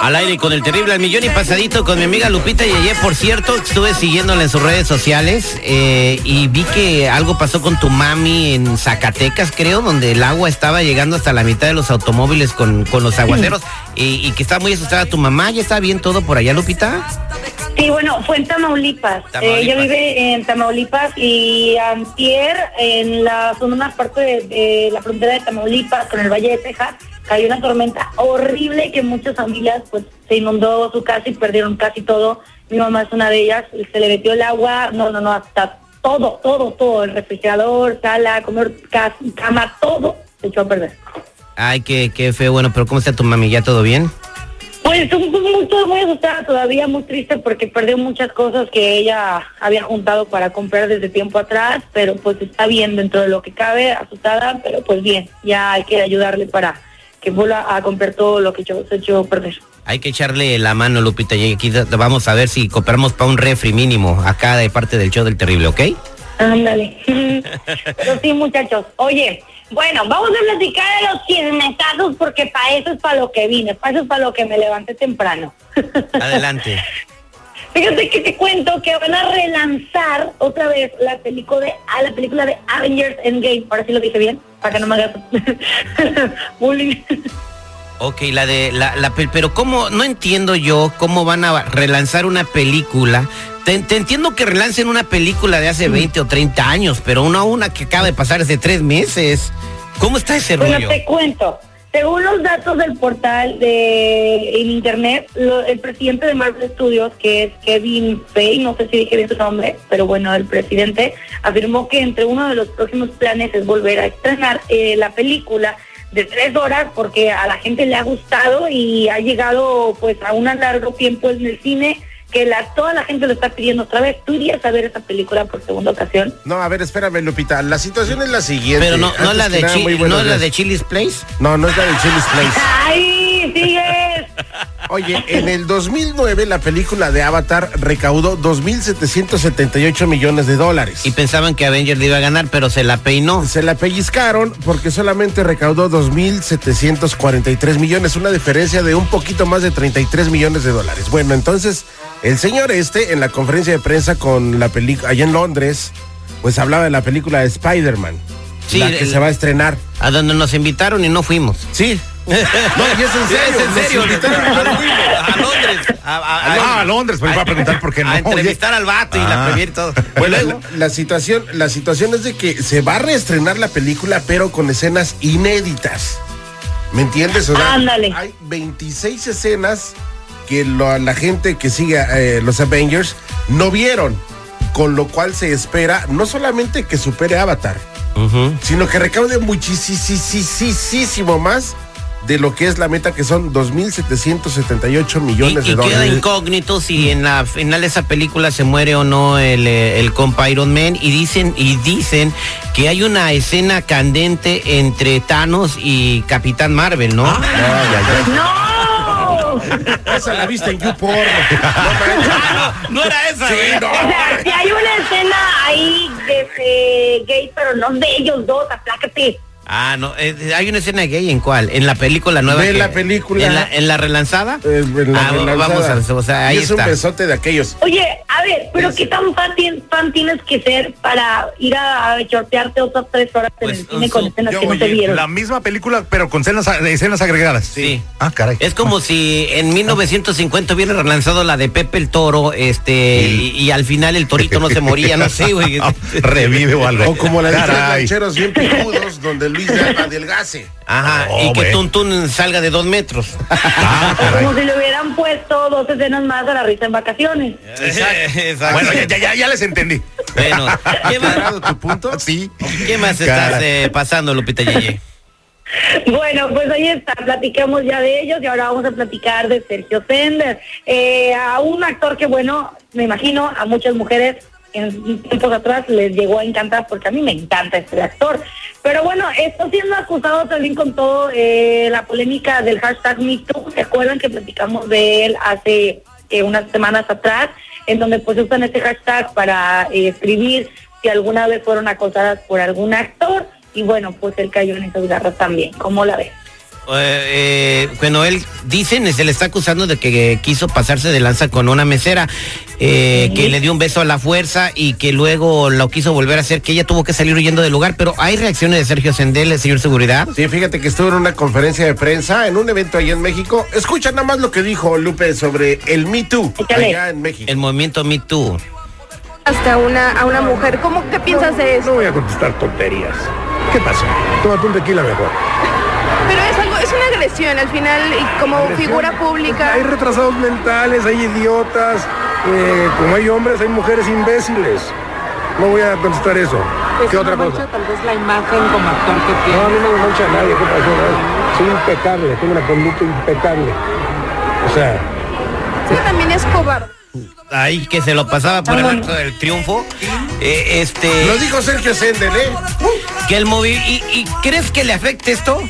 Al aire con el terrible al millón y pasadito con mi amiga Lupita Yeye. Por cierto, estuve siguiéndola en sus redes sociales eh, y vi que algo pasó con tu mami en Zacatecas, creo, donde el agua estaba llegando hasta la mitad de los automóviles con, con los aguaceros y, y que estaba muy asustada tu mamá. ¿Ya está bien todo por allá, Lupita? Sí, bueno, fue en Tamaulipas. Tamaulipas. Eh, ella vive en Tamaulipas y antier en la zona parte de, de la frontera de Tamaulipas con el Valle de Texas cayó una tormenta horrible que muchas familias pues se inundó su casa y perdieron casi todo. Mi mamá es una de ellas, se le metió el agua, no, no, no, hasta todo, todo, todo, el refrigerador, sala, comer, casa, cama, todo se echó a perder. Ay, qué, qué feo. Bueno, pero ¿cómo está tu mami? ¿Ya todo bien? Pues muy, muy asustada todavía, muy triste porque perdió muchas cosas que ella había juntado para comprar desde tiempo atrás, pero pues está bien dentro de lo que cabe, asustada, pero pues bien, ya hay que ayudarle para que vuelva a comprar todo lo que echó a perder. Hay que echarle la mano, Lupita. Y aquí vamos a ver si cooperamos para un refri mínimo acá de parte del show del terrible, ¿ok? Ándale. pero sí, muchachos. Oye, bueno, vamos a platicar de los chismesazos porque para eso es para lo que vine, para eso es para lo que me levanté temprano. Adelante. Fíjate que te cuento que van a relanzar otra vez la película de a la película de Avengers Endgame. Ahora sí lo dije bien, para que no me hagas bullying. Ok, la de la, la pe- pero cómo no entiendo yo cómo van a relanzar una película. Te, te entiendo que relancen una película de hace 20 o 30 años, pero una una que acaba de pasar hace tres meses. ¿Cómo está ese Bueno, rollo? te cuento. Según los datos del portal de internet, lo- el presidente de Marvel Studios, que es Kevin Feige, no sé si dije bien su nombre, pero bueno, el presidente afirmó que entre uno de los próximos planes es volver a estrenar eh, la película de tres horas porque a la gente le ha gustado y ha llegado pues a un largo tiempo en el cine que la, toda la gente lo está pidiendo otra vez. ¿Tú irías a ver esa película por segunda ocasión? No, a ver, espérame, Lupita. La situación es la siguiente. Pero no, no la de nada, no buenos la de Chili's Place. No, no es la de Chili's Place. ¡Ay, sigues! Oye, en el 2009 la película de Avatar recaudó 2.778 millones de dólares. Y pensaban que Avengers le iba a ganar, pero se la peinó. Se la pellizcaron porque solamente recaudó 2.743 millones, una diferencia de un poquito más de 33 millones de dólares. Bueno, entonces el señor este en la conferencia de prensa con la película allá en Londres, pues hablaba de la película de Spider-Man, Sí, la que el- se va a estrenar. A donde nos invitaron y no fuimos. Sí. No, y es en serio. Es en serio. A Londres. A, a- Ah, a Londres, pues me va a preguntar por qué no. A entrevistar al vato y la Ah. premier y todo. Bueno, la, la situación, la situación es de que se va a reestrenar la película, pero con escenas inéditas. ¿Me entiendes? O sea, Ándale. Hay 26 escenas que lo- la gente que sigue eh, los Avengers no vieron. Con lo cual se espera no solamente que supere Avatar, sino que recaude muchísimo más de lo que es la meta, que son 2.778 Y, millones y de queda dólares. incógnito si en la final de esa película se muere o no el, eh, el compa Iron Man y dicen y dicen que hay una escena candente entre Thanos y Capitán Marvel, ¿no? ¡No! Esa la viste en YouPorn. no era esa. O sea, si hay una escena ahí de, de gay, pero no de ellos dos, aplácate. Ah, no, eh, hay una escena gay en cuál? En la película nueva. Que- la película. ¿En la, en la relanzada? Eh, en la Ah, relanzada. vamos a o sea, ahí Y es está. un besote de aquellos. Oye, a ver, pero ¿qué tan fan, tien- fan tienes que ser para ir a, a chortearte otras tres horas en Pues, el cine con escenas Yo, que no te oye, vieron? la misma película, pero con escenas, escenas agregadas. Sí. Ah, caray. Es como si en 1950 hubiera relanzado la de Pepe el Toro, este, y, y al final el torito no se moría, no sé, güey. Revive o algo. O como la de los rancheros bien picudos, donde Luis adelgase. Ajá, Oh, y que güey. Tuntún salga de dos metros. Ah, como si le hubieran puesto dos escenas más a la risa en vacaciones. Exacto. Bueno, ya, ya, ya, les entendí. Bueno, ¿qué más, ¿Aclarado tu punto? Sí. qué más estás Caray. eh, pasando, Lupita Yeye? Bueno, pues ahí está, platicamos ya de ellos y ahora vamos a platicar de Sergio Sender, eh, a un actor que, bueno, me imagino a muchas mujeres en tiempos atrás les llegó a encantar porque a mí me encanta este actor. Pero bueno, está siendo acusado también con todo eh, la polémica del hashtag MeToo. ¿Se acuerdan que platicamos de él hace eh, unas semanas atrás? En donde pues usan este hashtag para eh, escribir si alguna vez fueron acosadas por algún actor. Y bueno, pues él cayó en esas garras también. ¿Cómo la ves? Eh, eh, bueno, él dicen, se le está acusando de que quiso pasarse de lanza con una mesera, eh, que le dio un beso a la fuerza y que luego lo quiso volver a hacer, que ella tuvo que salir huyendo del lugar. Pero hay reacciones de Sergio Sendel, el señor Seguridad. Sí, fíjate que estuvo en una conferencia de prensa en un evento allá en México. Escucha nada más lo que dijo Lupe sobre el Me Too Échale. allá en México. El movimiento Me Too. hasta una, a una mujer. ¿Cómo qué piensas de No eso? voy a contestar tonterías. ¿Qué pasó? Tómate un tequila mejor. Agresión al final y como figura pública. Hay retrasados mentales, hay idiotas. eh, como hay hombres, hay mujeres imbéciles. No voy a contestar eso. ¿Qué otra cosa? tal vez la imagen como actor que No, a mí no me mancha a nadie. ¿Qué pasó? Soy impecable, tengo una conducta impecable. O sea, también es cobarde. Ahí que se lo pasaba por el arco del triunfo. Eh, este. Lo dijo Sergio Sender, ¿eh? Que el movi ¿Y, ¿Y crees que le afecte esto?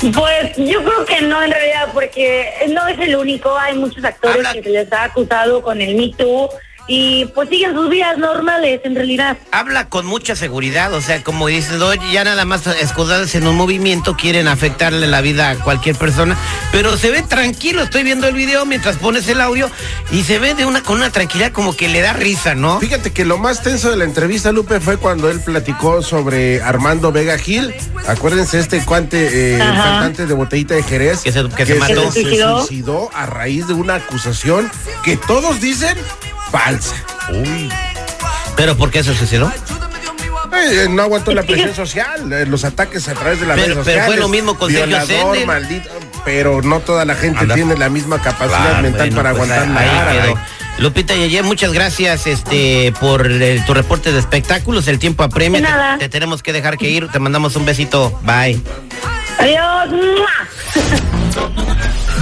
Pues yo creo que no en realidad, porque no es el único, hay muchos actores Habla- que se les ha acusado con el Me Too y pues siguen sus vidas normales en realidad. Habla con mucha seguridad, o sea, como dices, ya nada más escudados en un movimiento quieren afectarle la vida a cualquier persona, pero se ve tranquilo, estoy viendo el video mientras pones el audio y se ve de una con una tranquilidad como que le da risa, ¿no? Fíjate que lo más tenso de la entrevista, Lupe, fue cuando él platicó sobre Armando Vega Gil. Acuérdense, este cuante, eh, cantante de Botellita de Jerez. Que se- que se mató. se ¿Suicidó? suicidó a raíz de una acusación que todos dicen falsa. Pero ¿por qué se suicidó? Eh, no aguantó la presión social, eh, los ataques a través de las Pero- redes pero sociales. fue lo mismo con Violador, maldito, pero no toda la gente Anda. tiene la misma capacidad Claro, mental Bueno, para pues, aguantar la ahí vara, quedó. güey. Lupita Yeye, muchas gracias este por eh, tu reporte de espectáculos. El tiempo apremia. Te, te tenemos que dejar que ir. Te mandamos un besito. Bye. Adiós.